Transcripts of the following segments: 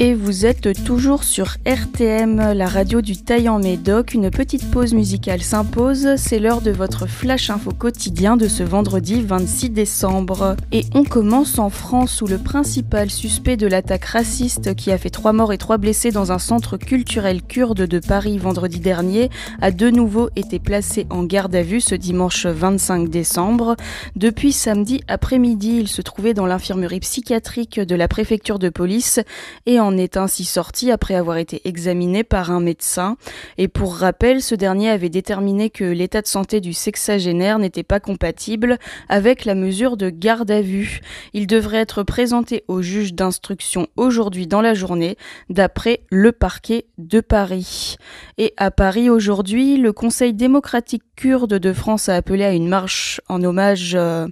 Et vous êtes toujours sur RTM, la radio du Taillant Médoc. Une petite pause musicale s'impose. C'est l'heure de votre flash info quotidien de ce vendredi 26 décembre. Et on commence en France où le principal suspect de l'attaque raciste qui a fait trois morts et trois blessés dans un centre culturel kurde de Paris vendredi dernier a de nouveau été placé en garde à vue ce dimanche 25 décembre. Depuis samedi après-midi, il se trouvait dans l'infirmerie psychiatrique de la préfecture de police et en est ainsi sorti après avoir été examiné par un médecin. Et pour rappel, ce dernier avait déterminé que l'état de santé du sexagénaire n'était pas compatible avec la mesure de garde à vue. Il devrait être présenté au juge d'instruction aujourd'hui dans la journée, d'après le parquet de Paris. Et à Paris aujourd'hui, le Conseil démocratique kurde de France a appelé à une marche en hommage euh,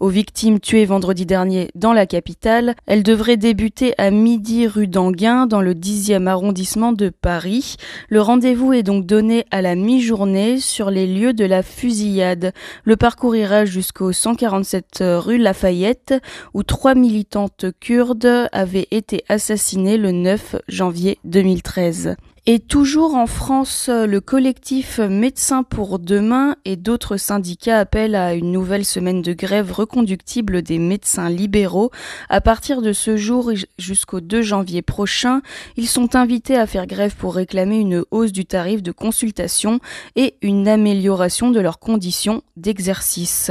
aux victimes tuées vendredi dernier dans la capitale. Elle devrait débuter à midi rue d'Anguin dans le 10e arrondissement de Paris. Le rendez-vous est donc donné à la mi-journée sur les lieux de la fusillade. Le parcours ira jusqu'au 147 rue Lafayette où trois militantes kurdes avaient été assassinées le 9 janvier 2013. Et toujours en France, le collectif Médecins pour demain et d'autres syndicats appellent à une nouvelle semaine de grève reconductible des médecins libéraux. À partir de ce jour jusqu'au 2 janvier prochain, ils sont invités à faire grève pour réclamer une hausse du tarif de consultation et une amélioration de leurs conditions d'exercice.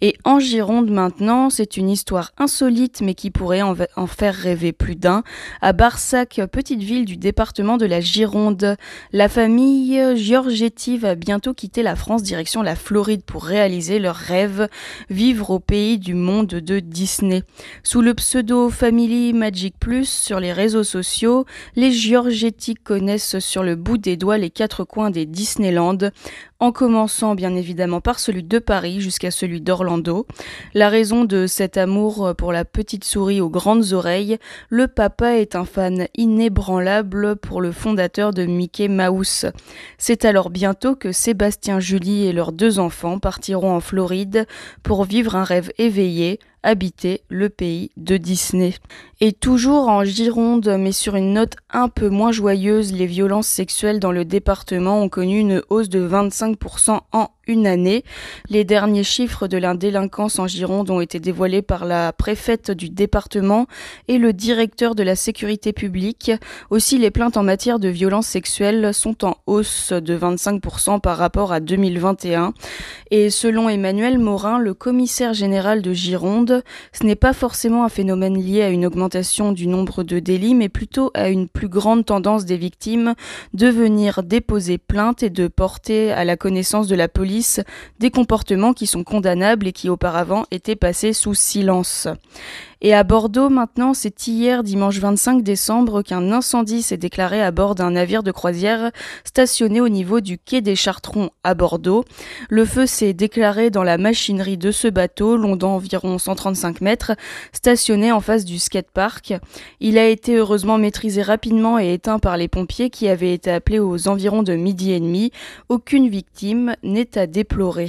Et en Gironde maintenant, c'est une histoire insolite mais qui pourrait en, faire rêver plus d'un. À Barsac, petite ville du département de la Gironde, la famille Giorgetti va bientôt quitter la France direction la Floride pour réaliser leur rêve, vivre au pays du monde de Disney. Sous le pseudo Family Magic Plus sur les réseaux sociaux, les Giorgetti connaissent sur le bout des doigts les quatre coins des Disneyland en commençant bien évidemment par celui de Paris jusqu'à celui d'Orlando. La raison de cet amour pour la petite souris aux grandes oreilles, le papa est un fan inébranlable pour le fondateur de Mickey Mouse. C'est alors bientôt que Sébastien Julie et leurs deux enfants partiront en Floride pour vivre un rêve éveillé, habiter le pays de Disney. Et toujours en Gironde, mais sur une note un peu moins joyeuse, les violences sexuelles dans le département ont connu une hausse de 25% en une année. Les derniers chiffres de la délinquance en Gironde ont été dévoilés par la préfète du département et le directeur de la sécurité publique. Aussi, les plaintes en matière de violences sexuelles sont en hausse de 25% par rapport à 2021. Et selon Emmanuel Morin, le commissaire général de Gironde, ce n'est pas forcément un phénomène lié à une augmentation du nombre de délits, mais plutôt à une plus grande tendance des victimes de venir déposer plainte et de porter à la connaissance de la police des comportements qui sont condamnables et qui auparavant étaient passés sous silence. Et à Bordeaux, maintenant, c'est hier, dimanche 25 décembre, qu'un incendie s'est déclaré à bord d'un navire de croisière stationné au niveau du quai des Chartrons à Bordeaux. Le feu s'est déclaré dans la machinerie de ce bateau, long d'environ 135 mètres, stationné en face du skatepark. Il a été heureusement maîtrisé rapidement et éteint par les pompiers qui avaient été appelés aux environs de midi et demi. Aucune victime n'est à déplorer.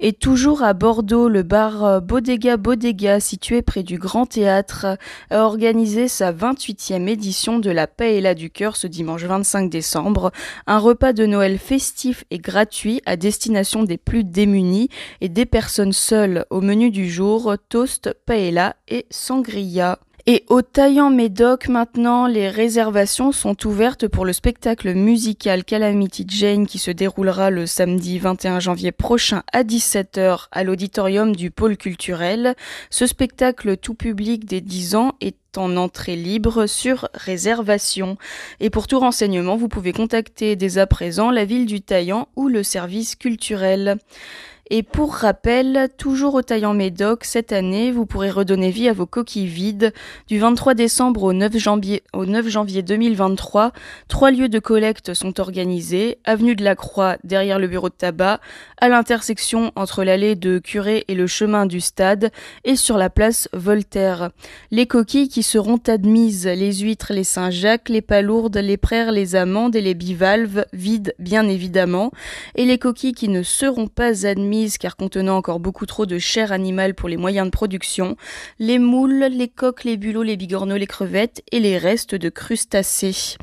Et toujours à Bordeaux, le bar euh, Bodega Bodega, situé près du Grand Théâtre, a organisé sa 28e édition de la Paella du Cœur ce dimanche 25 décembre, un repas de Noël festif et gratuit à destination des plus démunis et des personnes seules. Au menu du jour, toast, paella et sangria. Et au Taillant Médoc, maintenant, les réservations sont ouvertes pour le spectacle musical Calamity Jane qui se déroulera le samedi 21 janvier prochain à 17h à l'auditorium du pôle culturel. Ce spectacle tout public des 10 ans est en entrée libre sur réservation. Et pour tout renseignement, vous pouvez contacter dès à présent la ville du Taillant ou le service culturel. Et pour rappel, toujours au Taillant Médoc, cette année, vous pourrez redonner vie à vos coquilles vides. Du 23 décembre au 9 janvier, au 9 janvier 2023, trois lieux de collecte sont organisés. Avenue de la Croix, derrière le bureau de tabac, à l'intersection entre l'allée de Curé et le chemin du stade, et sur la place Voltaire. Les coquilles qui seront admises, les huîtres, les Saint-Jacques, les palourdes, les praires, les amandes et les bivalves, vides bien évidemment, et les coquilles qui ne seront pas admises car contenant encore beaucoup trop de chair animale pour les moyens de production, les moules, les coques, les bulots, les bigorneaux, les crevettes et les restes de crustacés.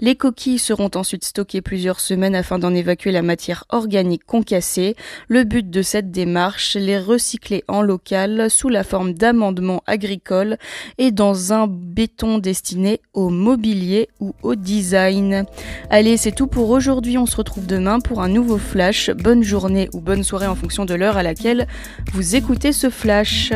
Les coquilles seront ensuite stockées plusieurs semaines afin d'en évacuer la matière organique concassée. Le but de cette démarche, les recycler en local sous la forme d'amendements agricoles et dans un béton destiné au mobilier ou au design. Allez, c'est tout pour aujourd'hui. On se retrouve demain pour un nouveau flash. Bonne journée ou bonne soirée en fonction de l'heure à laquelle vous écoutez ce flash.